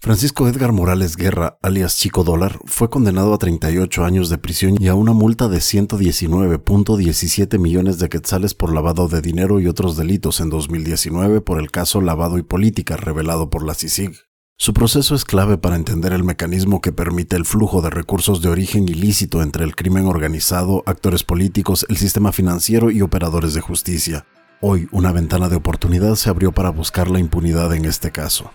Francisco Edgar Morales Guerra, alias Chico Dólar, fue condenado a 38 años de prisión y a una multa de 119.17 millones de quetzales por lavado de dinero y otros delitos en 2019 por el caso Lavado y Política revelado por la CICIG. Su proceso es clave para entender el mecanismo que permite el flujo de recursos de origen ilícito entre el crimen organizado, actores políticos, el sistema financiero y operadores de justicia. Hoy una ventana de oportunidad se abrió para buscar la impunidad en este caso.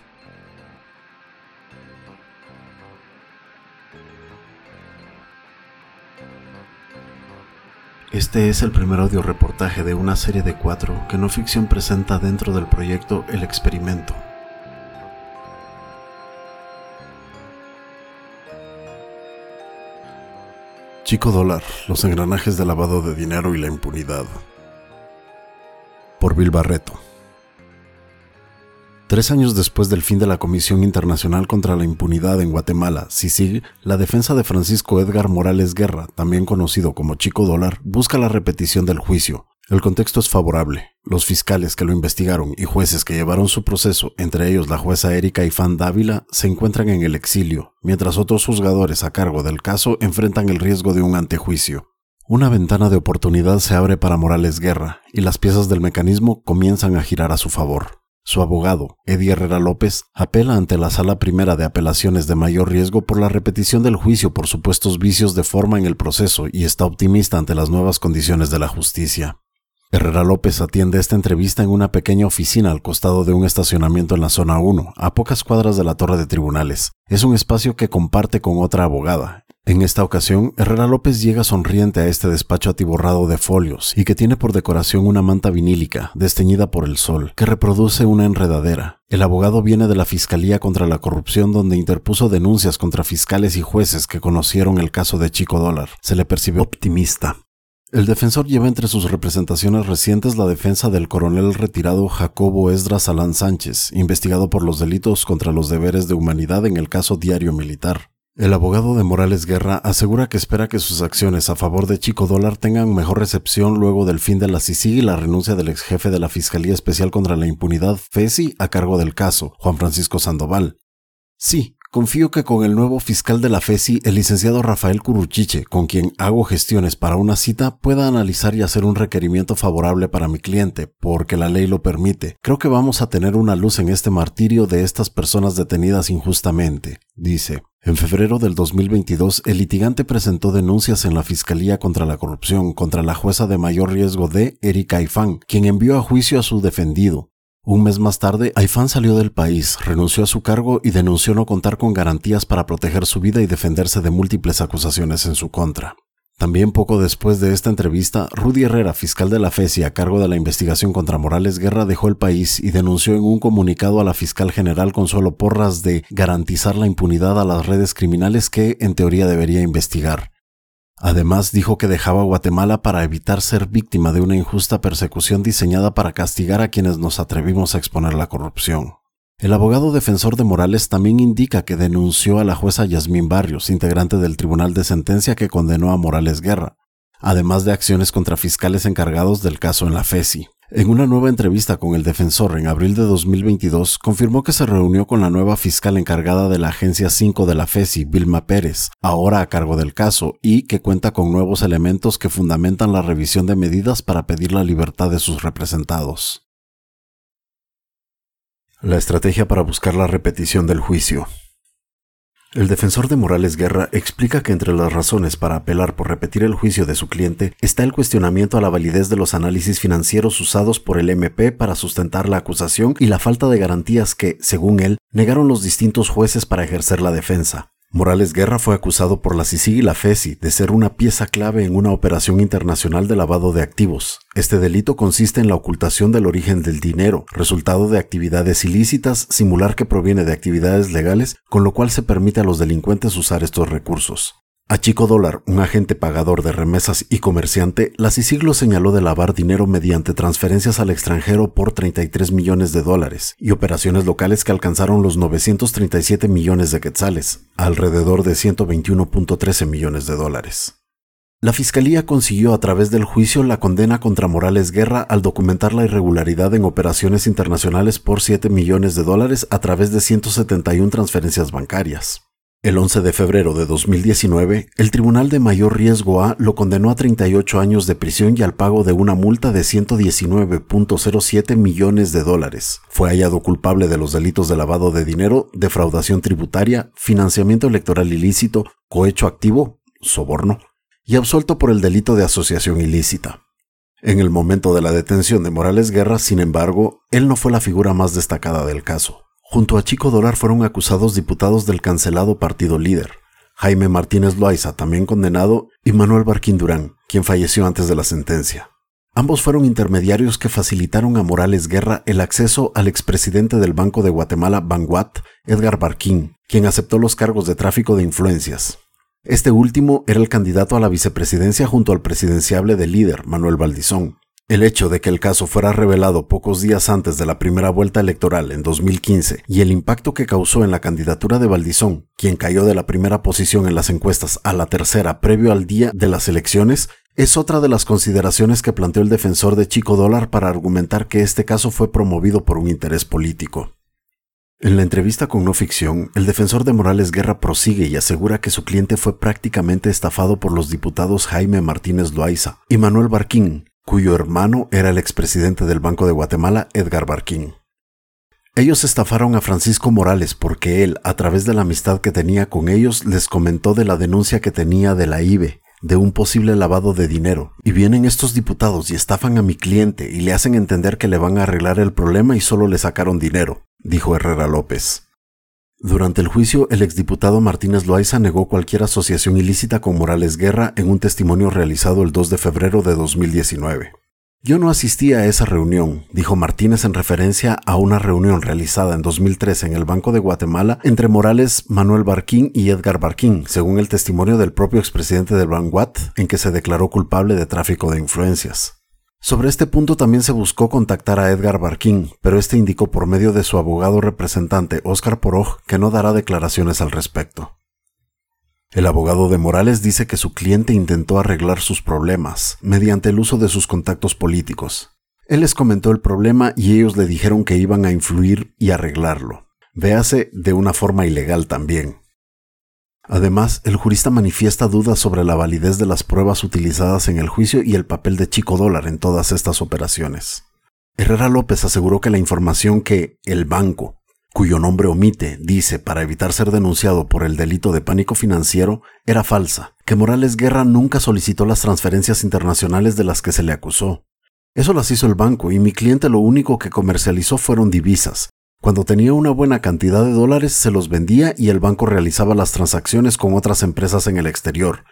Este es el primer audio reportaje de una serie de cuatro que No Ficción presenta dentro del proyecto El Experimento. Chico Dólar, los engranajes de lavado de dinero y la impunidad. Por Bill Barreto. Tres años después del fin de la Comisión Internacional contra la Impunidad en Guatemala, CICIG, la defensa de Francisco Edgar Morales Guerra, también conocido como Chico Dólar, busca la repetición del juicio. El contexto es favorable. Los fiscales que lo investigaron y jueces que llevaron su proceso, entre ellos la jueza Erika Ifán Dávila, se encuentran en el exilio, mientras otros juzgadores a cargo del caso enfrentan el riesgo de un antejuicio. Una ventana de oportunidad se abre para Morales Guerra y las piezas del mecanismo comienzan a girar a su favor. Su abogado, Eddie Herrera López, apela ante la Sala Primera de Apelaciones de Mayor Riesgo por la repetición del juicio por supuestos vicios de forma en el proceso y está optimista ante las nuevas condiciones de la justicia. Herrera López atiende esta entrevista en una pequeña oficina al costado de un estacionamiento en la zona 1, a pocas cuadras de la torre de tribunales. Es un espacio que comparte con otra abogada, en esta ocasión, Herrera López llega sonriente a este despacho atiborrado de folios y que tiene por decoración una manta vinílica, desteñida por el sol, que reproduce una enredadera. El abogado viene de la Fiscalía contra la Corrupción donde interpuso denuncias contra fiscales y jueces que conocieron el caso de Chico Dólar. Se le percibe optimista. El defensor lleva entre sus representaciones recientes la defensa del coronel retirado Jacobo Esdras Salán Sánchez, investigado por los delitos contra los deberes de humanidad en el caso Diario Militar. El abogado de Morales Guerra asegura que espera que sus acciones a favor de Chico Dólar tengan mejor recepción luego del fin de la CICIG y la renuncia del ex jefe de la Fiscalía Especial contra la Impunidad, FESI, a cargo del caso, Juan Francisco Sandoval. Sí, Confío que con el nuevo fiscal de la FESI, el licenciado Rafael Curuchiche, con quien hago gestiones para una cita, pueda analizar y hacer un requerimiento favorable para mi cliente, porque la ley lo permite. Creo que vamos a tener una luz en este martirio de estas personas detenidas injustamente, dice. En febrero del 2022, el litigante presentó denuncias en la Fiscalía contra la Corrupción contra la jueza de mayor riesgo de Erika Ifán, quien envió a juicio a su defendido. Un mes más tarde, Aifán salió del país, renunció a su cargo y denunció no contar con garantías para proteger su vida y defenderse de múltiples acusaciones en su contra. También poco después de esta entrevista, Rudy Herrera, fiscal de la FESI a cargo de la investigación contra Morales Guerra, dejó el país y denunció en un comunicado a la fiscal general Consuelo Porras de garantizar la impunidad a las redes criminales que, en teoría, debería investigar. Además, dijo que dejaba Guatemala para evitar ser víctima de una injusta persecución diseñada para castigar a quienes nos atrevimos a exponer la corrupción. El abogado defensor de Morales también indica que denunció a la jueza Yasmín Barrios, integrante del Tribunal de Sentencia que condenó a Morales Guerra, además de acciones contra fiscales encargados del caso en la FESI. En una nueva entrevista con el defensor en abril de 2022, confirmó que se reunió con la nueva fiscal encargada de la Agencia 5 de la FESI, Vilma Pérez, ahora a cargo del caso, y que cuenta con nuevos elementos que fundamentan la revisión de medidas para pedir la libertad de sus representados. La estrategia para buscar la repetición del juicio. El defensor de Morales Guerra explica que entre las razones para apelar por repetir el juicio de su cliente está el cuestionamiento a la validez de los análisis financieros usados por el MP para sustentar la acusación y la falta de garantías que, según él, negaron los distintos jueces para ejercer la defensa. Morales Guerra fue acusado por la CICIG y la FESI de ser una pieza clave en una operación internacional de lavado de activos. Este delito consiste en la ocultación del origen del dinero, resultado de actividades ilícitas, simular que proviene de actividades legales, con lo cual se permite a los delincuentes usar estos recursos. A Chico Dólar, un agente pagador de remesas y comerciante, la CICIG lo señaló de lavar dinero mediante transferencias al extranjero por 33 millones de dólares y operaciones locales que alcanzaron los 937 millones de quetzales, alrededor de 121.13 millones de dólares. La Fiscalía consiguió a través del juicio la condena contra Morales Guerra al documentar la irregularidad en operaciones internacionales por 7 millones de dólares a través de 171 transferencias bancarias. El 11 de febrero de 2019, el Tribunal de Mayor Riesgo A lo condenó a 38 años de prisión y al pago de una multa de 119.07 millones de dólares. Fue hallado culpable de los delitos de lavado de dinero, defraudación tributaria, financiamiento electoral ilícito, cohecho activo, soborno, y absuelto por el delito de asociación ilícita. En el momento de la detención de Morales Guerra, sin embargo, él no fue la figura más destacada del caso. Junto a Chico Dolar fueron acusados diputados del cancelado partido líder, Jaime Martínez Loaiza, también condenado, y Manuel Barquín Durán, quien falleció antes de la sentencia. Ambos fueron intermediarios que facilitaron a Morales Guerra el acceso al expresidente del Banco de Guatemala, Banguat, Edgar Barquín, quien aceptó los cargos de tráfico de influencias. Este último era el candidato a la vicepresidencia junto al presidenciable del líder, Manuel Valdizón. El hecho de que el caso fuera revelado pocos días antes de la primera vuelta electoral en 2015 y el impacto que causó en la candidatura de Valdizón, quien cayó de la primera posición en las encuestas a la tercera previo al día de las elecciones, es otra de las consideraciones que planteó el defensor de Chico Dólar para argumentar que este caso fue promovido por un interés político. En la entrevista con No Ficción, el defensor de Morales Guerra prosigue y asegura que su cliente fue prácticamente estafado por los diputados Jaime Martínez Loaiza y Manuel Barquín, cuyo hermano era el expresidente del Banco de Guatemala, Edgar Barquín. Ellos estafaron a Francisco Morales porque él, a través de la amistad que tenía con ellos, les comentó de la denuncia que tenía de la IBE, de un posible lavado de dinero. Y vienen estos diputados y estafan a mi cliente y le hacen entender que le van a arreglar el problema y solo le sacaron dinero, dijo Herrera López. Durante el juicio, el exdiputado Martínez Loaiza negó cualquier asociación ilícita con Morales Guerra en un testimonio realizado el 2 de febrero de 2019. Yo no asistí a esa reunión, dijo Martínez en referencia a una reunión realizada en 2013 en el Banco de Guatemala entre Morales, Manuel Barquín y Edgar Barquín, según el testimonio del propio expresidente del Banguat, en que se declaró culpable de tráfico de influencias. Sobre este punto también se buscó contactar a Edgar Barquín, pero este indicó por medio de su abogado representante Oscar Poroj que no dará declaraciones al respecto. El abogado de Morales dice que su cliente intentó arreglar sus problemas mediante el uso de sus contactos políticos. Él les comentó el problema y ellos le dijeron que iban a influir y arreglarlo. Véase de una forma ilegal también. Además, el jurista manifiesta dudas sobre la validez de las pruebas utilizadas en el juicio y el papel de Chico Dólar en todas estas operaciones. Herrera López aseguró que la información que el banco, cuyo nombre omite, dice para evitar ser denunciado por el delito de pánico financiero, era falsa, que Morales Guerra nunca solicitó las transferencias internacionales de las que se le acusó. Eso las hizo el banco y mi cliente lo único que comercializó fueron divisas, cuando tenía una buena cantidad de dólares se los vendía y el banco realizaba las transacciones con otras empresas en el exterior.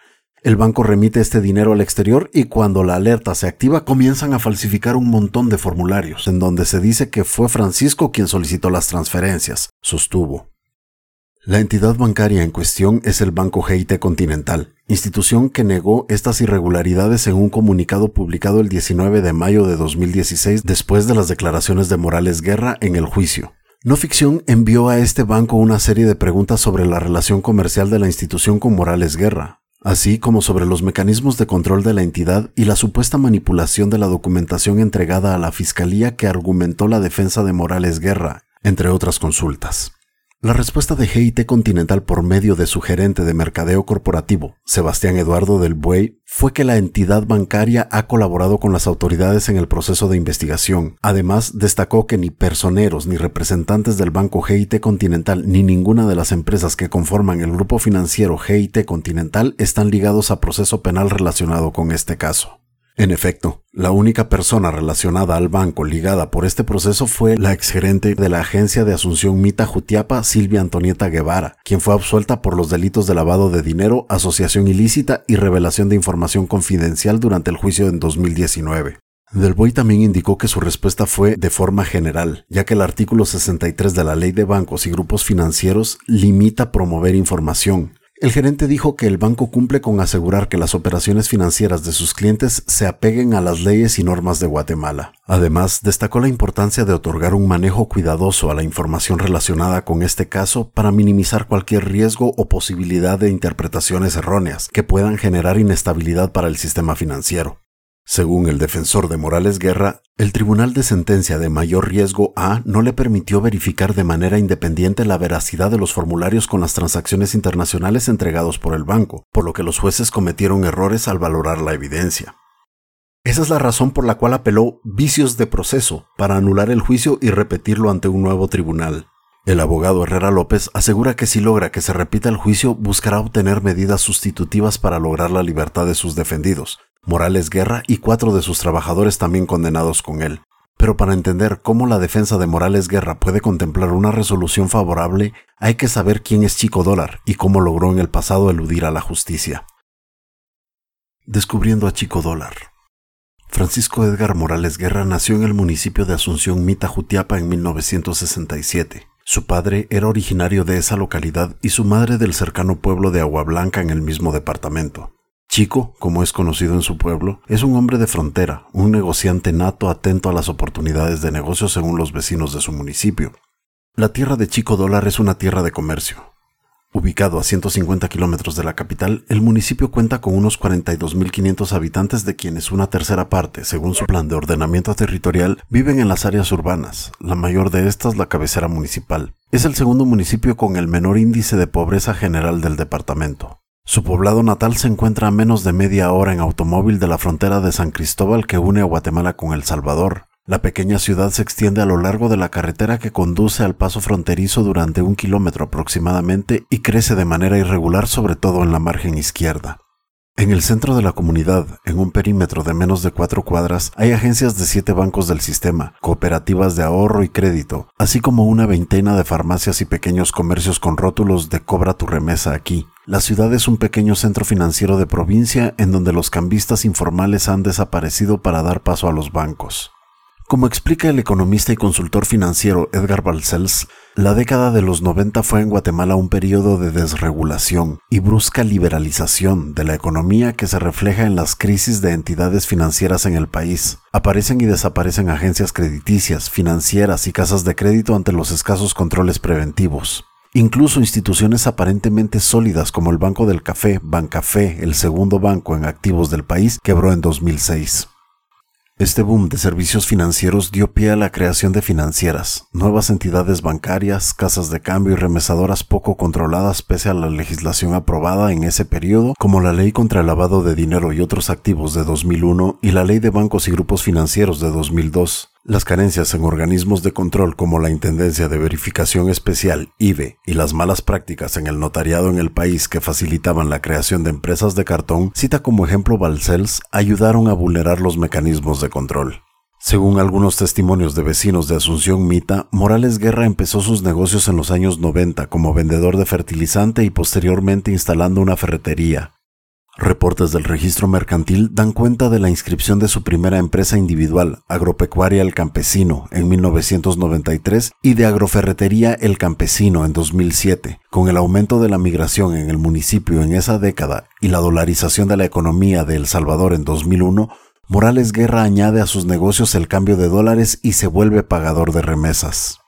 El banco remite este dinero al exterior y cuando la alerta se activa comienzan a falsificar un montón de formularios en donde se dice que fue Francisco quien solicitó las transferencias, sostuvo. La entidad bancaria en cuestión es el Banco GIT Continental, institución que negó estas irregularidades en un comunicado publicado el 19 de mayo de 2016 después de las declaraciones de Morales Guerra en el juicio. No Ficción envió a este banco una serie de preguntas sobre la relación comercial de la institución con Morales Guerra, así como sobre los mecanismos de control de la entidad y la supuesta manipulación de la documentación entregada a la Fiscalía que argumentó la defensa de Morales Guerra, entre otras consultas. La respuesta de GIT Continental por medio de su gerente de mercadeo corporativo, Sebastián Eduardo del Buey, fue que la entidad bancaria ha colaborado con las autoridades en el proceso de investigación. Además, destacó que ni personeros ni representantes del banco GIT Continental ni ninguna de las empresas que conforman el grupo financiero GIT Continental están ligados a proceso penal relacionado con este caso. En efecto, la única persona relacionada al banco ligada por este proceso fue la exgerente de la agencia de Asunción Mita Jutiapa, Silvia Antonieta Guevara, quien fue absuelta por los delitos de lavado de dinero, asociación ilícita y revelación de información confidencial durante el juicio en 2019. Del Boy también indicó que su respuesta fue de forma general, ya que el artículo 63 de la Ley de Bancos y Grupos Financieros limita promover información, El gerente dijo que el banco cumple con asegurar que las operaciones financieras de sus clientes se apeguen a las leyes y normas de Guatemala. Además, destacó la importancia de otorgar un manejo cuidadoso a la información relacionada con este caso para minimizar cualquier riesgo o posibilidad de interpretaciones erróneas que puedan generar inestabilidad para el sistema financiero. Según el defensor de Morales Guerra, el Tribunal de Sentencia de Mayor Riesgo A no le permitió verificar de manera independiente la veracidad de los formularios con las transacciones internacionales entregados por el banco, por lo que los jueces cometieron errores al valorar la evidencia. Esa es la razón por la cual apeló vicios de proceso para anular el juicio y repetirlo ante un nuevo tribunal. El abogado Herrera López asegura que si logra que se repita el juicio buscará obtener medidas sustitutivas para lograr la libertad de sus defendidos, Morales Guerra y cuatro de sus trabajadores también condenados con él. Pero para entender cómo la defensa de Morales Guerra puede contemplar una resolución favorable, hay que saber quién es Chico Dólar y cómo logró en el pasado eludir a la justicia. Descubriendo a Chico Dólar. Francisco Edgar Morales Guerra nació en el municipio de Asunción Mita Jutiapa en 1967. Su padre era originario de esa localidad y su madre del cercano pueblo de Agua Blanca en el mismo departamento. Chico, como es conocido en su pueblo, es un hombre de frontera, un negociante nato atento a las oportunidades de negocio según los vecinos de su municipio. La tierra de Chico Dólar es una tierra de comercio. Ubicado a 150 kilómetros de la capital, el municipio cuenta con unos 42.500 habitantes de quienes una tercera parte, según su plan de ordenamiento territorial, viven en las áreas urbanas, la mayor de estas la cabecera municipal. Es el segundo municipio con el menor índice de pobreza general del departamento. Su poblado natal se encuentra a menos de media hora en automóvil de la frontera de San Cristóbal que une a Guatemala con El Salvador. La pequeña ciudad se extiende a lo largo de la carretera que conduce al paso fronterizo durante un kilómetro aproximadamente y crece de manera irregular sobre todo en la margen izquierda. En el centro de la comunidad, en un perímetro de menos de cuatro cuadras, hay agencias de siete bancos del sistema, cooperativas de ahorro y crédito, así como una veintena de farmacias y pequeños comercios con rótulos de cobra tu remesa aquí. La ciudad es un pequeño centro financiero de provincia en donde los cambistas informales han desaparecido para dar paso a los bancos. Como explica el economista y consultor financiero Edgar Balcells, la década de los 90 fue en Guatemala un periodo de desregulación y brusca liberalización de la economía que se refleja en las crisis de entidades financieras en el país. Aparecen y desaparecen agencias crediticias, financieras y casas de crédito ante los escasos controles preventivos. Incluso instituciones aparentemente sólidas como el Banco del Café, Bancafé, el segundo banco en activos del país, quebró en 2006. Este boom de servicios financieros dio pie a la creación de financieras, nuevas entidades bancarias, casas de cambio y remesadoras poco controladas pese a la legislación aprobada en ese periodo, como la Ley contra el Lavado de Dinero y otros activos de 2001 y la Ley de Bancos y Grupos Financieros de 2002. Las carencias en organismos de control como la Intendencia de Verificación Especial, IBE, y las malas prácticas en el notariado en el país que facilitaban la creación de empresas de cartón, cita como ejemplo Balcells, ayudaron a vulnerar los mecanismos de control. Según algunos testimonios de vecinos de Asunción Mita, Morales Guerra empezó sus negocios en los años 90 como vendedor de fertilizante y posteriormente instalando una ferretería, Reportes del registro mercantil dan cuenta de la inscripción de su primera empresa individual, Agropecuaria El Campesino, en 1993 y de Agroferretería El Campesino en 2007. Con el aumento de la migración en el municipio en esa década y la dolarización de la economía de El Salvador en 2001, Morales Guerra añade a sus negocios el cambio de dólares y se vuelve pagador de remesas.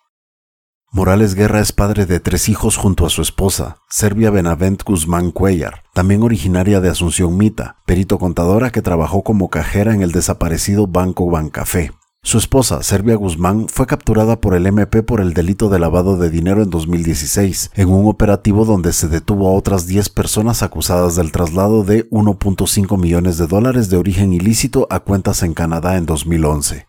Morales Guerra es padre de tres hijos junto a su esposa, Servia Benavent Guzmán Cuellar, también originaria de Asunción Mita, perito contadora que trabajó como cajera en el desaparecido Banco Bancafé. Su esposa, Servia Guzmán, fue capturada por el MP por el delito de lavado de dinero en 2016, en un operativo donde se detuvo a otras 10 personas acusadas del traslado de 1.5 millones de dólares de origen ilícito a cuentas en Canadá en 2011.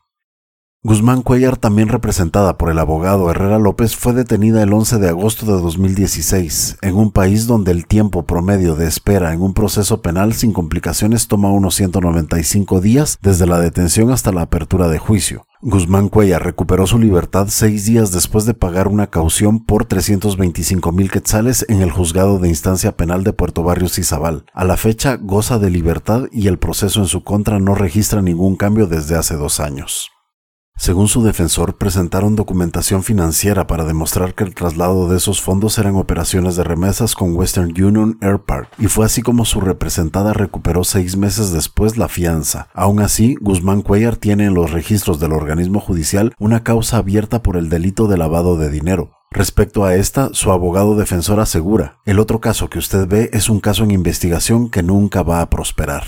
Guzmán Cuellar, también representada por el abogado Herrera López, fue detenida el 11 de agosto de 2016, en un país donde el tiempo promedio de espera en un proceso penal sin complicaciones toma unos 195 días desde la detención hasta la apertura de juicio. Guzmán Cuellar recuperó su libertad seis días después de pagar una caución por 325 mil quetzales en el juzgado de instancia penal de Puerto Barrios Izabal. A la fecha goza de libertad y el proceso en su contra no registra ningún cambio desde hace dos años. Según su defensor, presentaron documentación financiera para demostrar que el traslado de esos fondos eran operaciones de remesas con Western Union Air Park, y fue así como su representada recuperó seis meses después la fianza. Aún así, Guzmán Cuellar tiene en los registros del organismo judicial una causa abierta por el delito de lavado de dinero. Respecto a esta, su abogado defensor asegura, el otro caso que usted ve es un caso en investigación que nunca va a prosperar.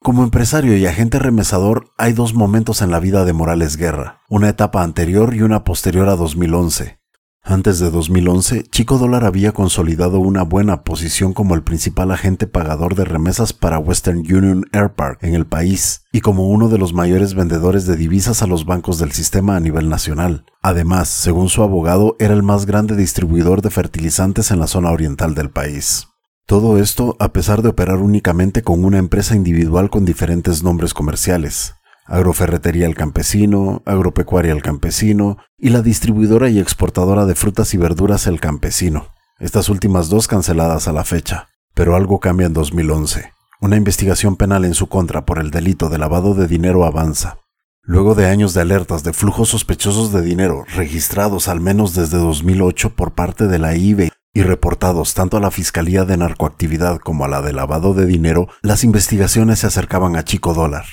Como empresario y agente remesador, hay dos momentos en la vida de Morales Guerra, una etapa anterior y una posterior a 2011. Antes de 2011, Chico Dólar había consolidado una buena posición como el principal agente pagador de remesas para Western Union Air Park en el país y como uno de los mayores vendedores de divisas a los bancos del sistema a nivel nacional. Además, según su abogado, era el más grande distribuidor de fertilizantes en la zona oriental del país. Todo esto a pesar de operar únicamente con una empresa individual con diferentes nombres comerciales, Agroferretería El Campesino, Agropecuaria El Campesino y la distribuidora y exportadora de frutas y verduras El Campesino, estas últimas dos canceladas a la fecha. Pero algo cambia en 2011. Una investigación penal en su contra por el delito de lavado de dinero avanza. Luego de años de alertas de flujos sospechosos de dinero registrados al menos desde 2008 por parte de la IBE y reportados tanto a la Fiscalía de Narcoactividad como a la de lavado de dinero, las investigaciones se acercaban a Chico Dólar.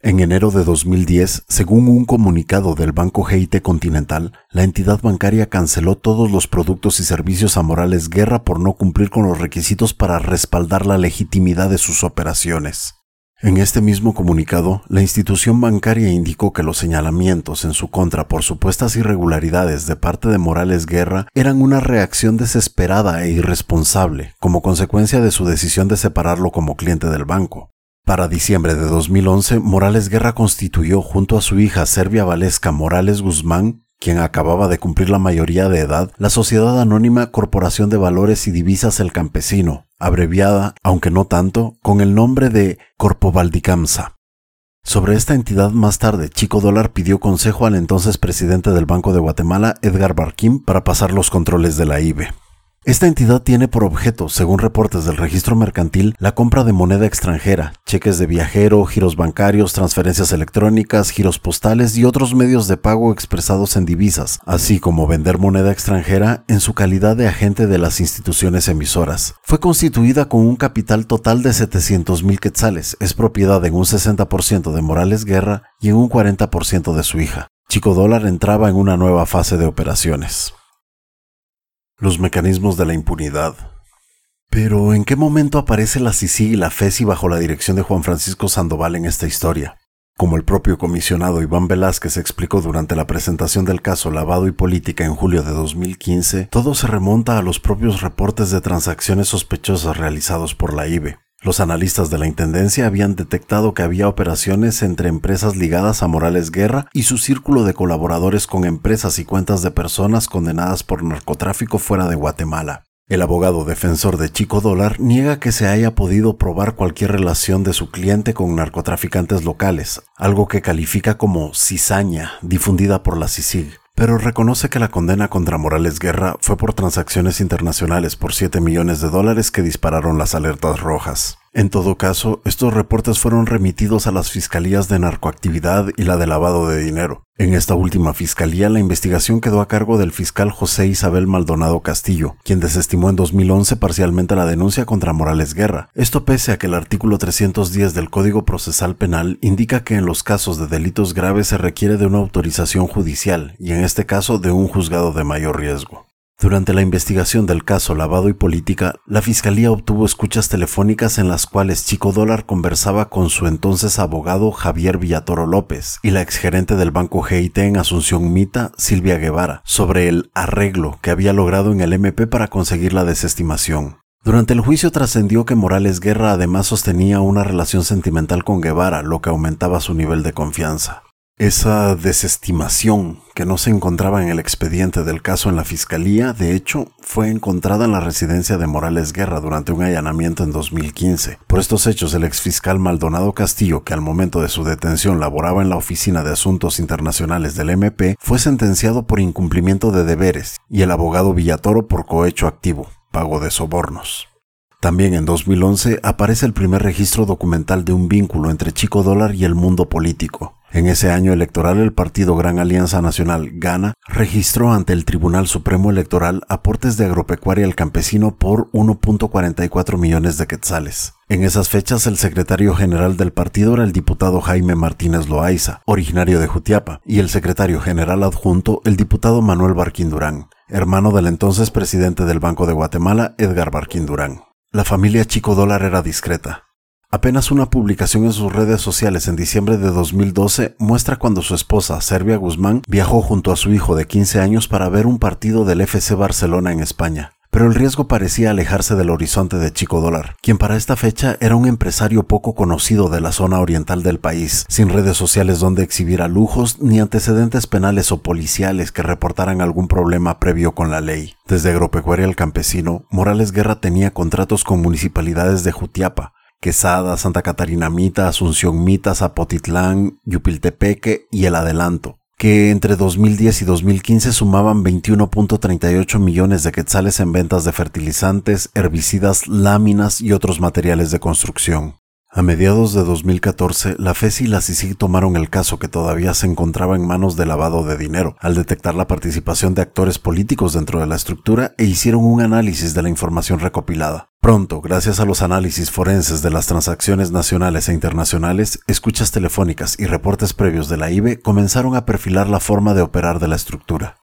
En enero de 2010, según un comunicado del Banco GIT Continental, la entidad bancaria canceló todos los productos y servicios a Morales Guerra por no cumplir con los requisitos para respaldar la legitimidad de sus operaciones. En este mismo comunicado, la institución bancaria indicó que los señalamientos en su contra por supuestas irregularidades de parte de Morales Guerra eran una reacción desesperada e irresponsable como consecuencia de su decisión de separarlo como cliente del banco. Para diciembre de 2011, Morales Guerra constituyó junto a su hija Servia Valesca Morales Guzmán quien acababa de cumplir la mayoría de edad, la Sociedad Anónima Corporación de Valores y Divisas El Campesino, abreviada, aunque no tanto, con el nombre de Corpo Valdicamsa. Sobre esta entidad más tarde, Chico Dólar pidió consejo al entonces presidente del Banco de Guatemala, Edgar Barquín, para pasar los controles de la IBE. Esta entidad tiene por objeto, según reportes del registro mercantil, la compra de moneda extranjera, cheques de viajero, giros bancarios, transferencias electrónicas, giros postales y otros medios de pago expresados en divisas, así como vender moneda extranjera en su calidad de agente de las instituciones emisoras. Fue constituida con un capital total de 700 mil quetzales, es propiedad en un 60% de Morales Guerra y en un 40% de su hija. Chico Dólar entraba en una nueva fase de operaciones los mecanismos de la impunidad. Pero, ¿en qué momento aparece la CICIG y la FESI bajo la dirección de Juan Francisco Sandoval en esta historia? Como el propio comisionado Iván Velázquez explicó durante la presentación del caso Lavado y Política en julio de 2015, todo se remonta a los propios reportes de transacciones sospechosas realizados por la IBE. Los analistas de la Intendencia habían detectado que había operaciones entre empresas ligadas a Morales Guerra y su círculo de colaboradores con empresas y cuentas de personas condenadas por narcotráfico fuera de Guatemala. El abogado defensor de Chico Dólar niega que se haya podido probar cualquier relación de su cliente con narcotraficantes locales, algo que califica como cizaña difundida por la CICIG pero reconoce que la condena contra Morales Guerra fue por transacciones internacionales por 7 millones de dólares que dispararon las alertas rojas. En todo caso, estos reportes fueron remitidos a las fiscalías de narcoactividad y la de lavado de dinero. En esta última fiscalía, la investigación quedó a cargo del fiscal José Isabel Maldonado Castillo, quien desestimó en 2011 parcialmente la denuncia contra Morales Guerra. Esto pese a que el artículo 310 del Código Procesal Penal indica que en los casos de delitos graves se requiere de una autorización judicial y en este caso de un juzgado de mayor riesgo. Durante la investigación del caso Lavado y Política, la Fiscalía obtuvo escuchas telefónicas en las cuales Chico Dólar conversaba con su entonces abogado Javier Villatoro López y la exgerente del Banco GIT en Asunción Mita, Silvia Guevara, sobre el arreglo que había logrado en el MP para conseguir la desestimación. Durante el juicio trascendió que Morales Guerra además sostenía una relación sentimental con Guevara, lo que aumentaba su nivel de confianza. Esa desestimación que no se encontraba en el expediente del caso en la fiscalía, de hecho, fue encontrada en la residencia de Morales Guerra durante un allanamiento en 2015. Por estos hechos, el exfiscal Maldonado Castillo, que al momento de su detención laboraba en la Oficina de Asuntos Internacionales del MP, fue sentenciado por incumplimiento de deberes y el abogado Villatoro por cohecho activo, pago de sobornos. También en 2011 aparece el primer registro documental de un vínculo entre Chico Dólar y el mundo político. En ese año electoral el partido Gran Alianza Nacional Gana registró ante el Tribunal Supremo Electoral aportes de agropecuaria al campesino por 1.44 millones de quetzales. En esas fechas el secretario general del partido era el diputado Jaime Martínez Loaiza, originario de Jutiapa, y el secretario general adjunto el diputado Manuel Barquín Durán, hermano del entonces presidente del Banco de Guatemala, Edgar Barquín Durán. La familia Chico Dólar era discreta. Apenas una publicación en sus redes sociales en diciembre de 2012 muestra cuando su esposa, Servia Guzmán, viajó junto a su hijo de 15 años para ver un partido del FC Barcelona en España. Pero el riesgo parecía alejarse del horizonte de Chico Dólar, quien para esta fecha era un empresario poco conocido de la zona oriental del país, sin redes sociales donde exhibiera lujos ni antecedentes penales o policiales que reportaran algún problema previo con la ley. Desde Agropecuaria al Campesino, Morales Guerra tenía contratos con municipalidades de Jutiapa, Quesada, Santa Catarina Mita, Asunción Mita, Zapotitlán, Yupiltepeque y El Adelanto, que entre 2010 y 2015 sumaban 21.38 millones de quetzales en ventas de fertilizantes, herbicidas, láminas y otros materiales de construcción. A mediados de 2014, la FES y la CICIG tomaron el caso que todavía se encontraba en manos de lavado de dinero, al detectar la participación de actores políticos dentro de la estructura e hicieron un análisis de la información recopilada. Pronto, gracias a los análisis forenses de las transacciones nacionales e internacionales, escuchas telefónicas y reportes previos de la IBE comenzaron a perfilar la forma de operar de la estructura.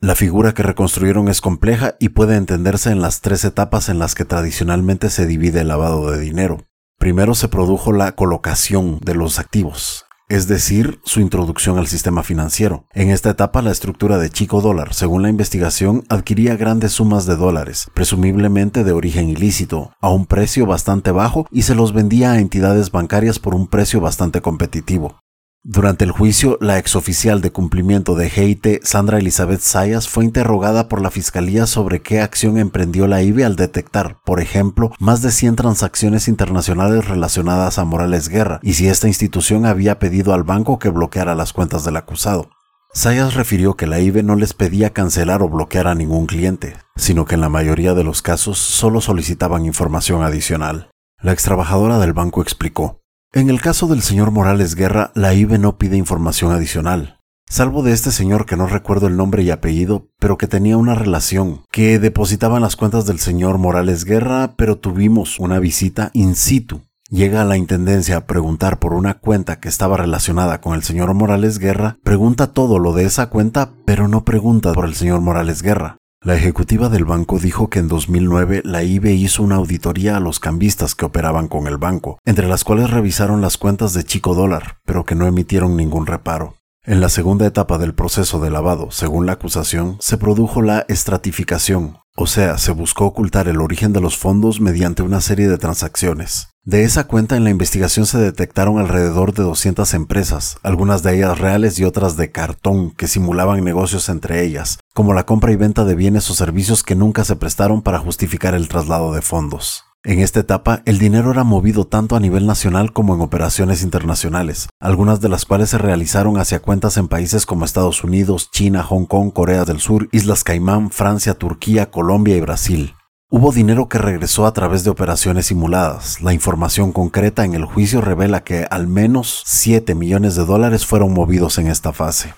La figura que reconstruyeron es compleja y puede entenderse en las tres etapas en las que tradicionalmente se divide el lavado de dinero. Primero se produjo la colocación de los activos, es decir, su introducción al sistema financiero. En esta etapa la estructura de Chico Dólar, según la investigación, adquiría grandes sumas de dólares, presumiblemente de origen ilícito, a un precio bastante bajo y se los vendía a entidades bancarias por un precio bastante competitivo. Durante el juicio, la exoficial de cumplimiento de GIT, Sandra Elizabeth Sayas, fue interrogada por la Fiscalía sobre qué acción emprendió la IBE al detectar, por ejemplo, más de 100 transacciones internacionales relacionadas a Morales Guerra y si esta institución había pedido al banco que bloqueara las cuentas del acusado. Sayas refirió que la IBE no les pedía cancelar o bloquear a ningún cliente, sino que en la mayoría de los casos solo solicitaban información adicional. La extrabajadora del banco explicó, en el caso del señor Morales Guerra, la IBE no pide información adicional, salvo de este señor que no recuerdo el nombre y apellido, pero que tenía una relación, que depositaba en las cuentas del señor Morales Guerra, pero tuvimos una visita in situ. Llega a la Intendencia a preguntar por una cuenta que estaba relacionada con el señor Morales Guerra, pregunta todo lo de esa cuenta, pero no pregunta por el señor Morales Guerra. La ejecutiva del banco dijo que en 2009 la IBE hizo una auditoría a los cambistas que operaban con el banco, entre las cuales revisaron las cuentas de Chico Dólar, pero que no emitieron ningún reparo. En la segunda etapa del proceso de lavado, según la acusación, se produjo la estratificación, o sea, se buscó ocultar el origen de los fondos mediante una serie de transacciones. De esa cuenta en la investigación se detectaron alrededor de 200 empresas, algunas de ellas reales y otras de cartón que simulaban negocios entre ellas, como la compra y venta de bienes o servicios que nunca se prestaron para justificar el traslado de fondos. En esta etapa, el dinero era movido tanto a nivel nacional como en operaciones internacionales, algunas de las cuales se realizaron hacia cuentas en países como Estados Unidos, China, Hong Kong, Corea del Sur, Islas Caimán, Francia, Turquía, Colombia y Brasil. Hubo dinero que regresó a través de operaciones simuladas. La información concreta en el juicio revela que al menos 7 millones de dólares fueron movidos en esta fase.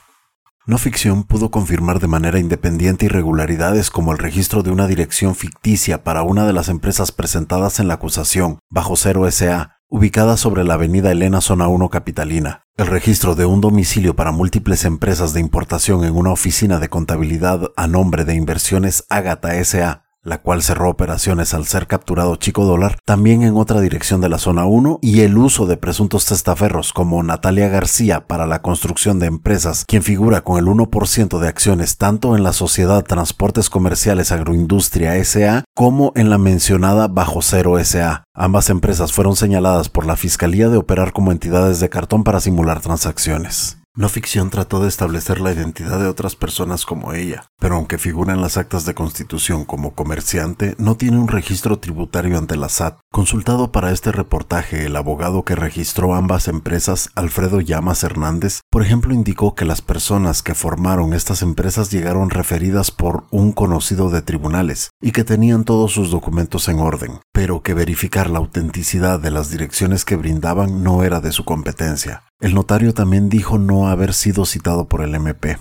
No ficción pudo confirmar de manera independiente irregularidades como el registro de una dirección ficticia para una de las empresas presentadas en la acusación, Bajo Cero SA, ubicada sobre la avenida Elena Zona 1 Capitalina, el registro de un domicilio para múltiples empresas de importación en una oficina de contabilidad a nombre de Inversiones Ágata SA, la cual cerró operaciones al ser capturado Chico Dólar, también en otra dirección de la zona 1, y el uso de presuntos testaferros como Natalia García para la construcción de empresas, quien figura con el 1% de acciones tanto en la sociedad Transportes Comerciales Agroindustria SA como en la mencionada Bajo Cero SA. Ambas empresas fueron señaladas por la Fiscalía de operar como entidades de cartón para simular transacciones. No ficción trató de establecer la identidad de otras personas como ella, pero aunque figura en las actas de constitución como comerciante, no tiene un registro tributario ante la SAT. Consultado para este reportaje, el abogado que registró ambas empresas, Alfredo Llamas Hernández, por ejemplo, indicó que las personas que formaron estas empresas llegaron referidas por un conocido de tribunales y que tenían todos sus documentos en orden, pero que verificar la autenticidad de las direcciones que brindaban no era de su competencia. El notario también dijo no haber sido citado por el MP.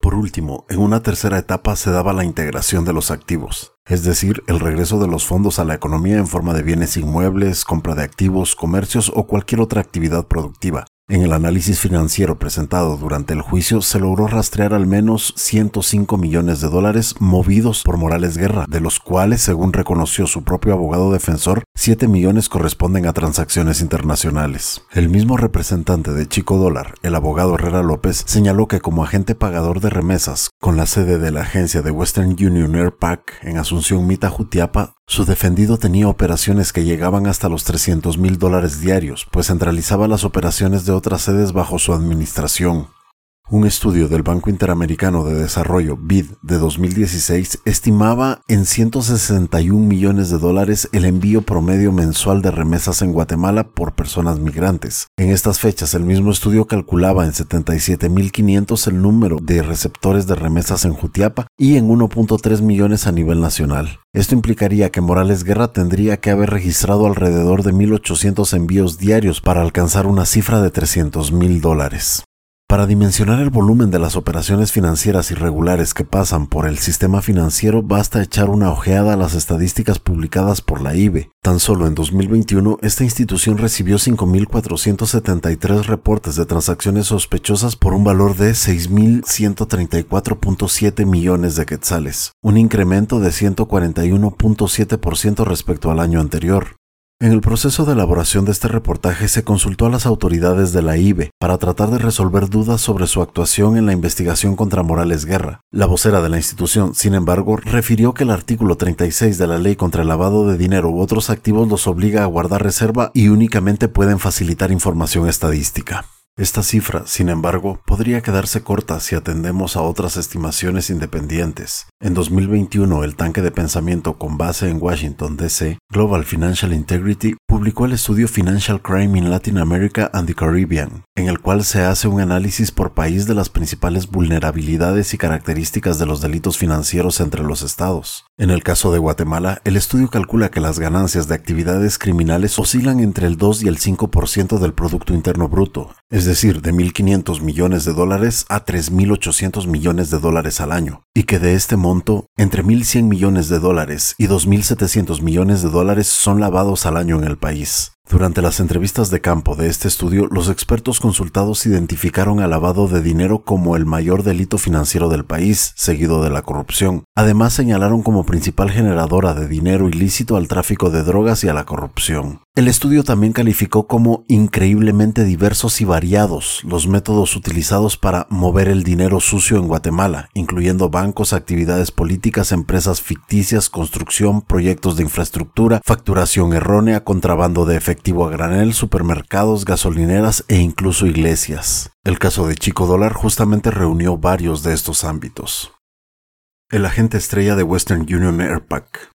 Por último, en una tercera etapa se daba la integración de los activos, es decir, el regreso de los fondos a la economía en forma de bienes inmuebles, compra de activos, comercios o cualquier otra actividad productiva, en el análisis financiero presentado durante el juicio se logró rastrear al menos 105 millones de dólares movidos por Morales Guerra, de los cuales, según reconoció su propio abogado defensor, 7 millones corresponden a transacciones internacionales. El mismo representante de Chico Dólar, el abogado Herrera López, señaló que como agente pagador de remesas, con la sede de la agencia de Western Union Airpac en Asunción Mita Jutiapa, su defendido tenía operaciones que llegaban hasta los 300 mil dólares diarios, pues centralizaba las operaciones de otras sedes bajo su administración. Un estudio del Banco Interamericano de Desarrollo, BID, de 2016 estimaba en 161 millones de dólares el envío promedio mensual de remesas en Guatemala por personas migrantes. En estas fechas, el mismo estudio calculaba en 77.500 el número de receptores de remesas en Jutiapa y en 1.3 millones a nivel nacional. Esto implicaría que Morales Guerra tendría que haber registrado alrededor de 1.800 envíos diarios para alcanzar una cifra de 300 mil dólares. Para dimensionar el volumen de las operaciones financieras irregulares que pasan por el sistema financiero basta echar una ojeada a las estadísticas publicadas por la IBE. Tan solo en 2021 esta institución recibió 5.473 reportes de transacciones sospechosas por un valor de 6.134.7 millones de quetzales, un incremento de 141.7% respecto al año anterior. En el proceso de elaboración de este reportaje se consultó a las autoridades de la IBE para tratar de resolver dudas sobre su actuación en la investigación contra Morales Guerra. La vocera de la institución, sin embargo, refirió que el artículo 36 de la ley contra el lavado de dinero u otros activos los obliga a guardar reserva y únicamente pueden facilitar información estadística. Esta cifra, sin embargo, podría quedarse corta si atendemos a otras estimaciones independientes. En 2021, el tanque de pensamiento con base en Washington, D.C., Global Financial Integrity, publicó el estudio Financial Crime in Latin America and the Caribbean, en el cual se hace un análisis por país de las principales vulnerabilidades y características de los delitos financieros entre los estados. En el caso de Guatemala, el estudio calcula que las ganancias de actividades criminales oscilan entre el 2 y el 5% del Producto Interno Bruto, es decir, de 1.500 millones de dólares a 3.800 millones de dólares al año, y que de este monto, entre 1.100 millones de dólares y 2.700 millones de dólares son lavados al año en el país. Durante las entrevistas de campo de este estudio, los expertos consultados identificaron al lavado de dinero como el mayor delito financiero del país, seguido de la corrupción. Además, señalaron como principal generadora de dinero ilícito al tráfico de drogas y a la corrupción. El estudio también calificó como increíblemente diversos y variados los métodos utilizados para mover el dinero sucio en Guatemala, incluyendo bancos, actividades políticas, empresas ficticias, construcción, proyectos de infraestructura, facturación errónea, contrabando de efectivo a granel, supermercados, gasolineras e incluso iglesias. El caso de Chico Dólar justamente reunió varios de estos ámbitos. El agente estrella de Western Union Airpac,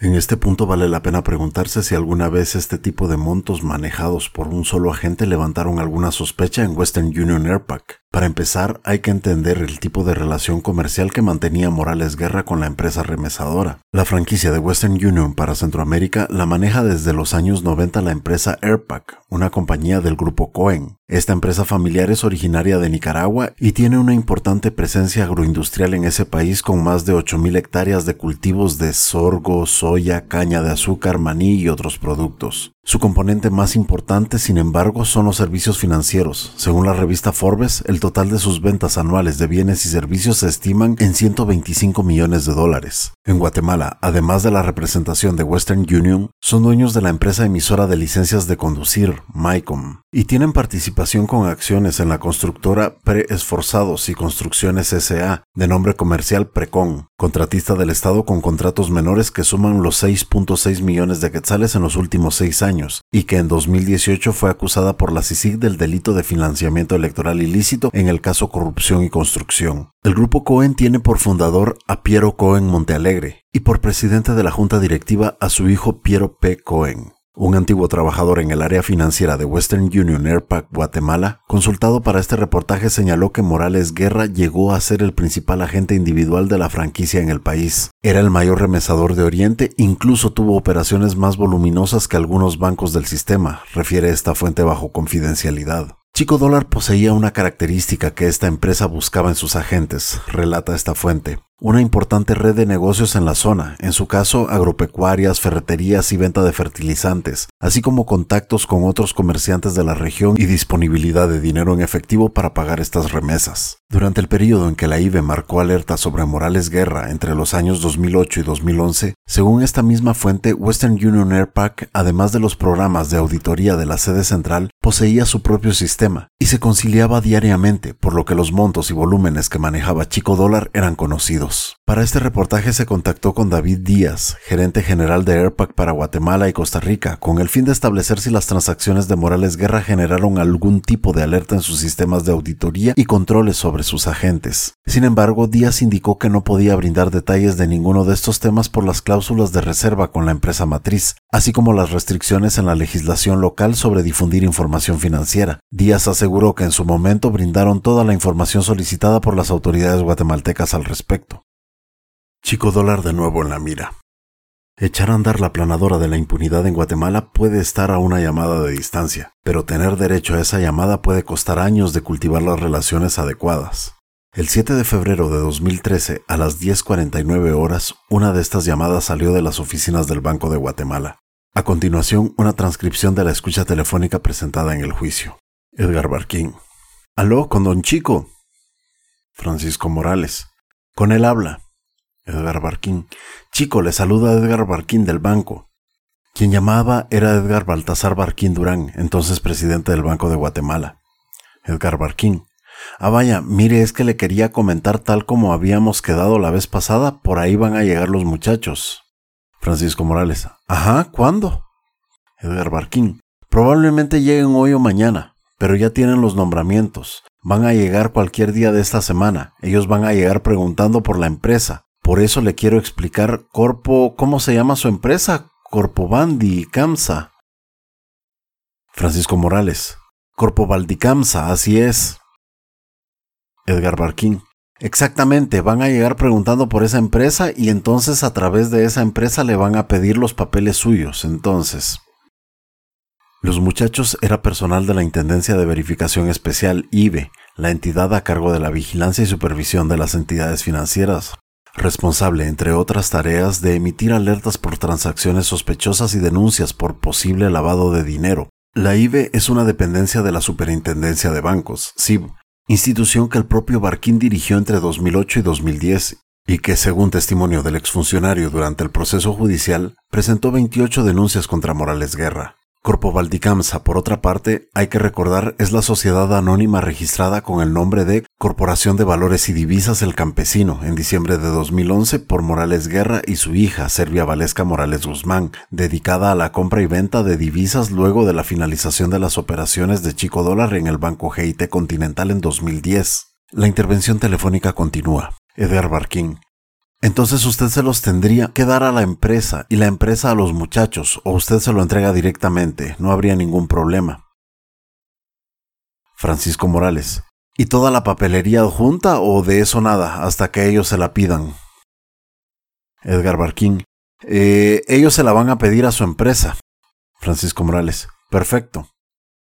en este punto vale la pena preguntarse si alguna vez este tipo de montos manejados por un solo agente levantaron alguna sospecha en Western Union Airpac. Para empezar, hay que entender el tipo de relación comercial que mantenía Morales Guerra con la empresa remesadora. La franquicia de Western Union para Centroamérica la maneja desde los años 90 la empresa Airpac, una compañía del grupo Cohen. Esta empresa familiar es originaria de Nicaragua y tiene una importante presencia agroindustrial en ese país con más de 8.000 hectáreas de cultivos de sorgo, soya, caña de azúcar, maní y otros productos. Su componente más importante, sin embargo, son los servicios financieros. Según la revista Forbes, el total de sus ventas anuales de bienes y servicios se estiman en 125 millones de dólares. En Guatemala, además de la representación de Western Union, son dueños de la empresa emisora de licencias de conducir, MyCom, y tienen participación con acciones en la constructora Pre-Esforzados y Construcciones SA, de nombre comercial Precon, contratista del Estado con contratos menores que suman los 6.6 millones de quetzales en los últimos seis años y que en 2018 fue acusada por la CICIG del delito de financiamiento electoral ilícito en el caso corrupción y construcción. El grupo Cohen tiene por fundador a Piero Cohen Montealegre y por presidente de la junta directiva a su hijo Piero P. Cohen. Un antiguo trabajador en el área financiera de Western Union Airpac Guatemala, consultado para este reportaje, señaló que Morales Guerra llegó a ser el principal agente individual de la franquicia en el país. Era el mayor remesador de Oriente, incluso tuvo operaciones más voluminosas que algunos bancos del sistema, refiere esta fuente bajo confidencialidad. Chico Dólar poseía una característica que esta empresa buscaba en sus agentes, relata esta fuente una importante red de negocios en la zona, en su caso agropecuarias, ferreterías y venta de fertilizantes, así como contactos con otros comerciantes de la región y disponibilidad de dinero en efectivo para pagar estas remesas. Durante el periodo en que la IBE marcó alerta sobre Morales Guerra entre los años 2008 y 2011, según esta misma fuente, Western Union Airpack, además de los programas de auditoría de la sede central, poseía su propio sistema y se conciliaba diariamente, por lo que los montos y volúmenes que manejaba Chico Dólar eran conocidos. Para este reportaje se contactó con David Díaz, gerente general de AirPack para Guatemala y Costa Rica, con el fin de establecer si las transacciones de Morales Guerra generaron algún tipo de alerta en sus sistemas de auditoría y controles sobre sus agentes. Sin embargo, Díaz indicó que no podía brindar detalles de ninguno de estos temas por las cláusulas de reserva con la empresa matriz, así como las restricciones en la legislación local sobre difundir información financiera. Díaz aseguró que en su momento brindaron toda la información solicitada por las autoridades guatemaltecas al respecto. Chico dólar de nuevo en la mira. Echar a andar la planadora de la impunidad en Guatemala puede estar a una llamada de distancia, pero tener derecho a esa llamada puede costar años de cultivar las relaciones adecuadas. El 7 de febrero de 2013, a las 10.49 horas, una de estas llamadas salió de las oficinas del Banco de Guatemala. A continuación, una transcripción de la escucha telefónica presentada en el juicio. Edgar Barquín. Aló, con don Chico. Francisco Morales. Con él habla. Edgar Barquín. Chico, le saluda Edgar Barquín del banco. Quien llamaba era Edgar Baltasar Barquín Durán, entonces presidente del Banco de Guatemala. Edgar Barquín. Ah, vaya, mire, es que le quería comentar tal como habíamos quedado la vez pasada, por ahí van a llegar los muchachos. Francisco Morales. Ajá, ¿cuándo? Edgar Barquín. Probablemente lleguen hoy o mañana, pero ya tienen los nombramientos. Van a llegar cualquier día de esta semana. Ellos van a llegar preguntando por la empresa. Por eso le quiero explicar Corpo, ¿cómo se llama su empresa? Corpo Bandi Camsa. Francisco Morales. Corpo Camsa, así es. Edgar Barquín. Exactamente, van a llegar preguntando por esa empresa y entonces a través de esa empresa le van a pedir los papeles suyos. Entonces, los muchachos era personal de la Intendencia de Verificación Especial IBE, la entidad a cargo de la vigilancia y supervisión de las entidades financieras responsable, entre otras tareas, de emitir alertas por transacciones sospechosas y denuncias por posible lavado de dinero. La IBE es una dependencia de la Superintendencia de Bancos, SIB, institución que el propio Barquín dirigió entre 2008 y 2010 y que, según testimonio del exfuncionario durante el proceso judicial, presentó 28 denuncias contra Morales Guerra. Corpo Valdicamsa, por otra parte, hay que recordar, es la sociedad anónima registrada con el nombre de Corporación de Valores y Divisas El Campesino en diciembre de 2011 por Morales Guerra y su hija, Servia Valesca Morales Guzmán, dedicada a la compra y venta de divisas luego de la finalización de las operaciones de Chico Dólar en el Banco GIT Continental en 2010. La intervención telefónica continúa. Eder Barquín, entonces usted se los tendría que dar a la empresa y la empresa a los muchachos, o usted se lo entrega directamente, no habría ningún problema. Francisco Morales. ¿Y toda la papelería adjunta o de eso nada, hasta que ellos se la pidan? Edgar Barquín. Eh, ellos se la van a pedir a su empresa. Francisco Morales. Perfecto.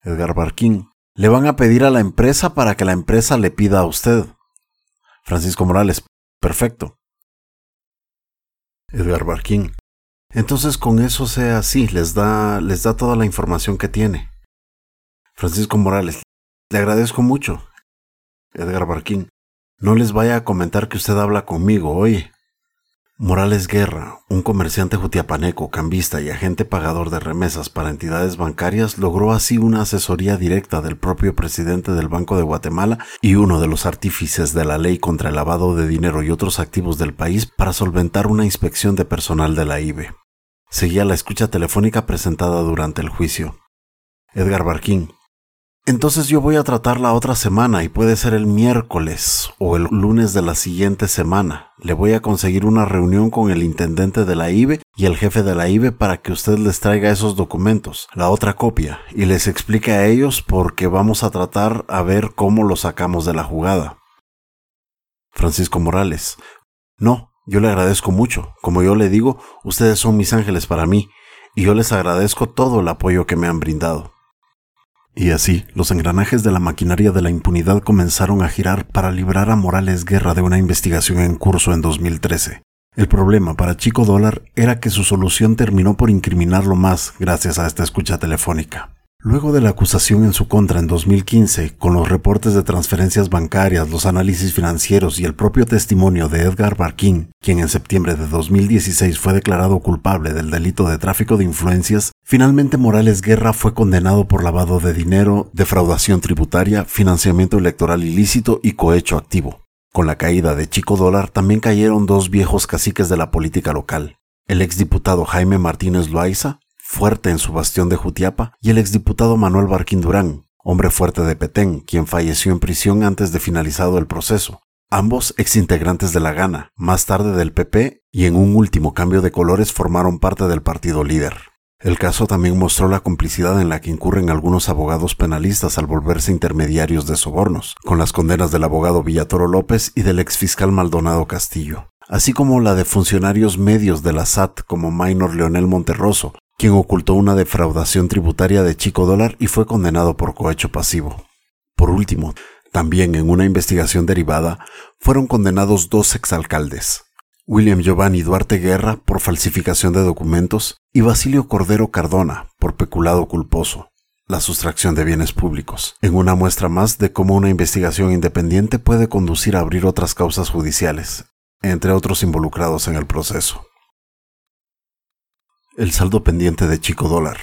Edgar Barquín. Le van a pedir a la empresa para que la empresa le pida a usted. Francisco Morales. Perfecto. Edgar Barquín. Entonces con eso sea así, les da, les da toda la información que tiene. Francisco Morales, le agradezco mucho. Edgar Barquín, no les vaya a comentar que usted habla conmigo, oye. Morales Guerra, un comerciante jutiapaneco, cambista y agente pagador de remesas para entidades bancarias, logró así una asesoría directa del propio presidente del Banco de Guatemala y uno de los artífices de la ley contra el lavado de dinero y otros activos del país para solventar una inspección de personal de la IBE. Seguía la escucha telefónica presentada durante el juicio. Edgar Barquín, entonces yo voy a tratar la otra semana y puede ser el miércoles o el lunes de la siguiente semana. Le voy a conseguir una reunión con el intendente de la IBE y el jefe de la IBE para que usted les traiga esos documentos, la otra copia, y les explique a ellos porque vamos a tratar a ver cómo lo sacamos de la jugada. Francisco Morales. No, yo le agradezco mucho. Como yo le digo, ustedes son mis ángeles para mí, y yo les agradezco todo el apoyo que me han brindado. Y así, los engranajes de la maquinaria de la impunidad comenzaron a girar para librar a Morales Guerra de una investigación en curso en 2013. El problema para Chico Dólar era que su solución terminó por incriminarlo más gracias a esta escucha telefónica. Luego de la acusación en su contra en 2015, con los reportes de transferencias bancarias, los análisis financieros y el propio testimonio de Edgar Barkin, quien en septiembre de 2016 fue declarado culpable del delito de tráfico de influencias, finalmente Morales Guerra fue condenado por lavado de dinero, defraudación tributaria, financiamiento electoral ilícito y cohecho activo. Con la caída de Chico Dólar también cayeron dos viejos caciques de la política local, el exdiputado Jaime Martínez Loaiza fuerte en su bastión de Jutiapa, y el exdiputado Manuel Barquín Durán, hombre fuerte de Petén, quien falleció en prisión antes de finalizado el proceso. Ambos exintegrantes de la Gana, más tarde del PP, y en un último cambio de colores formaron parte del partido líder. El caso también mostró la complicidad en la que incurren algunos abogados penalistas al volverse intermediarios de sobornos, con las condenas del abogado Villatoro López y del exfiscal Maldonado Castillo, así como la de funcionarios medios de la SAT como Minor Leonel Monterroso, quien ocultó una defraudación tributaria de Chico Dólar y fue condenado por cohecho pasivo. Por último, también en una investigación derivada, fueron condenados dos exalcaldes, William Giovanni Duarte Guerra por falsificación de documentos y Basilio Cordero Cardona por peculado culposo, la sustracción de bienes públicos, en una muestra más de cómo una investigación independiente puede conducir a abrir otras causas judiciales, entre otros involucrados en el proceso. El saldo pendiente de Chico Dólar.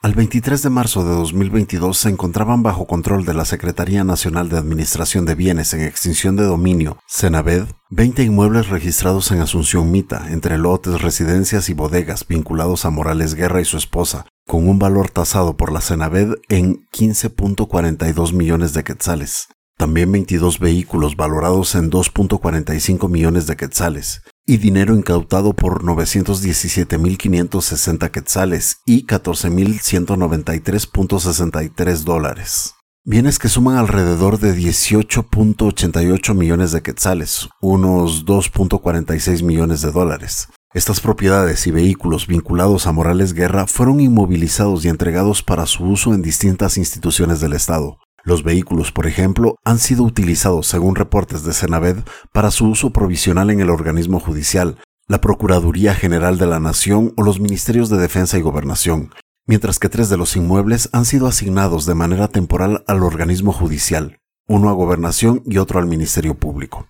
Al 23 de marzo de 2022 se encontraban bajo control de la Secretaría Nacional de Administración de Bienes en Extinción de Dominio, Senaved, 20 inmuebles registrados en Asunción Mita, entre lotes, residencias y bodegas vinculados a Morales Guerra y su esposa, con un valor tasado por la Senaved en 15.42 millones de quetzales. También 22 vehículos valorados en 2.45 millones de quetzales, y dinero incautado por 917.560 quetzales y 14.193.63 dólares. Bienes que suman alrededor de 18.88 millones de quetzales, unos 2.46 millones de dólares. Estas propiedades y vehículos vinculados a Morales Guerra fueron inmovilizados y entregados para su uso en distintas instituciones del Estado, los vehículos, por ejemplo, han sido utilizados, según reportes de Senaved, para su uso provisional en el organismo judicial, la Procuraduría General de la Nación o los Ministerios de Defensa y Gobernación, mientras que tres de los inmuebles han sido asignados de manera temporal al organismo judicial, uno a Gobernación y otro al Ministerio Público.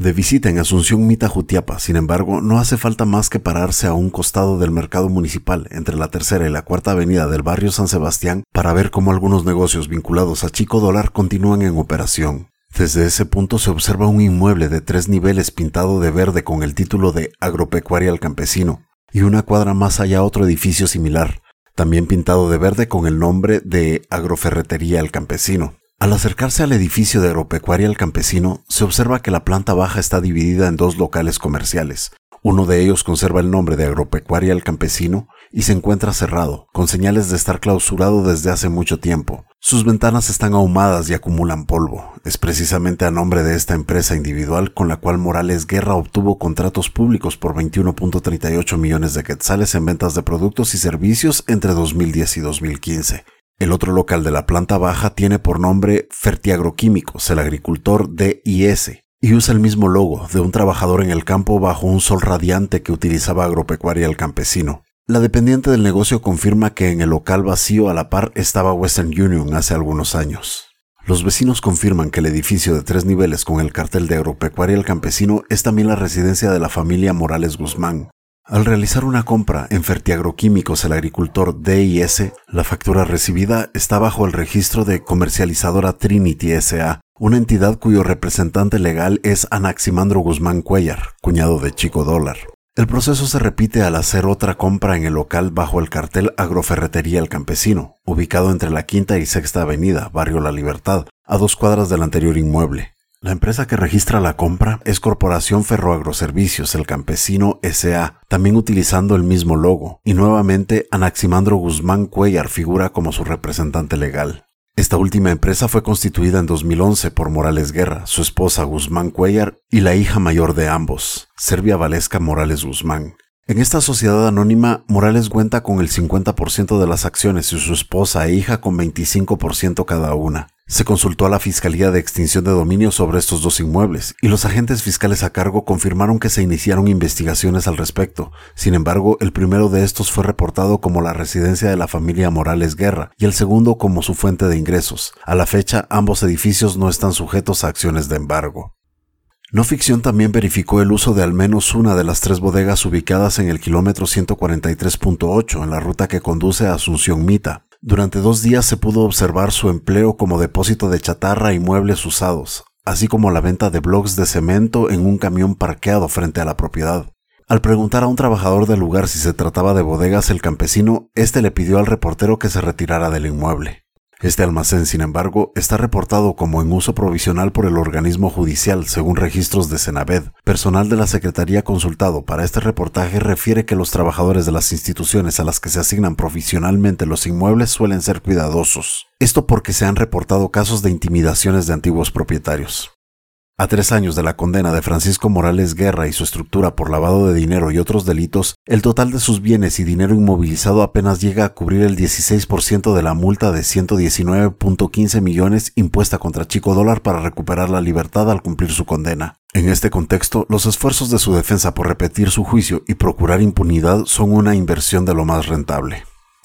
De visita en Asunción Mita Jutiapa, sin embargo, no hace falta más que pararse a un costado del mercado municipal, entre la tercera y la cuarta avenida del barrio San Sebastián, para ver cómo algunos negocios vinculados a Chico Dólar continúan en operación. Desde ese punto se observa un inmueble de tres niveles pintado de verde con el título de Agropecuaria al Campesino, y una cuadra más allá otro edificio similar, también pintado de verde con el nombre de Agroferretería al Campesino. Al acercarse al edificio de Agropecuaria El Campesino, se observa que la planta baja está dividida en dos locales comerciales. Uno de ellos conserva el nombre de Agropecuaria El Campesino y se encuentra cerrado, con señales de estar clausurado desde hace mucho tiempo. Sus ventanas están ahumadas y acumulan polvo. Es precisamente a nombre de esta empresa individual con la cual Morales Guerra obtuvo contratos públicos por 21.38 millones de quetzales en ventas de productos y servicios entre 2010 y 2015. El otro local de la planta baja tiene por nombre Fertiagroquímicos, el agricultor DIS, y usa el mismo logo de un trabajador en el campo bajo un sol radiante que utilizaba agropecuaria el campesino. La dependiente del negocio confirma que en el local vacío a la par estaba Western Union hace algunos años. Los vecinos confirman que el edificio de tres niveles con el cartel de Agropecuaria el Campesino es también la residencia de la familia Morales Guzmán, al realizar una compra en Fertiagroquímicos el agricultor DIS, la factura recibida está bajo el registro de comercializadora Trinity SA, una entidad cuyo representante legal es Anaximandro Guzmán Cuellar, cuñado de Chico Dólar. El proceso se repite al hacer otra compra en el local bajo el cartel Agroferretería El Campesino, ubicado entre la Quinta y Sexta Avenida, Barrio La Libertad, a dos cuadras del anterior inmueble. La empresa que registra la compra es Corporación Ferroagroservicios El Campesino SA, también utilizando el mismo logo, y nuevamente Anaximandro Guzmán Cuellar figura como su representante legal. Esta última empresa fue constituida en 2011 por Morales Guerra, su esposa Guzmán Cuellar y la hija mayor de ambos, Servia Valesca Morales Guzmán. En esta sociedad anónima, Morales cuenta con el 50% de las acciones y su esposa e hija con 25% cada una. Se consultó a la Fiscalía de Extinción de Dominio sobre estos dos inmuebles y los agentes fiscales a cargo confirmaron que se iniciaron investigaciones al respecto. Sin embargo, el primero de estos fue reportado como la residencia de la familia Morales Guerra y el segundo como su fuente de ingresos. A la fecha, ambos edificios no están sujetos a acciones de embargo. No Ficción también verificó el uso de al menos una de las tres bodegas ubicadas en el kilómetro 143.8 en la ruta que conduce a Asunción Mita. Durante dos días se pudo observar su empleo como depósito de chatarra y muebles usados, así como la venta de bloques de cemento en un camión parqueado frente a la propiedad. Al preguntar a un trabajador del lugar si se trataba de bodegas el campesino, este le pidió al reportero que se retirara del inmueble. Este almacén, sin embargo, está reportado como en uso provisional por el organismo judicial, según registros de Senaved. Personal de la Secretaría consultado para este reportaje refiere que los trabajadores de las instituciones a las que se asignan provisionalmente los inmuebles suelen ser cuidadosos. Esto porque se han reportado casos de intimidaciones de antiguos propietarios. A tres años de la condena de Francisco Morales Guerra y su estructura por lavado de dinero y otros delitos, el total de sus bienes y dinero inmovilizado apenas llega a cubrir el 16% de la multa de 119.15 millones impuesta contra Chico Dólar para recuperar la libertad al cumplir su condena. En este contexto, los esfuerzos de su defensa por repetir su juicio y procurar impunidad son una inversión de lo más rentable.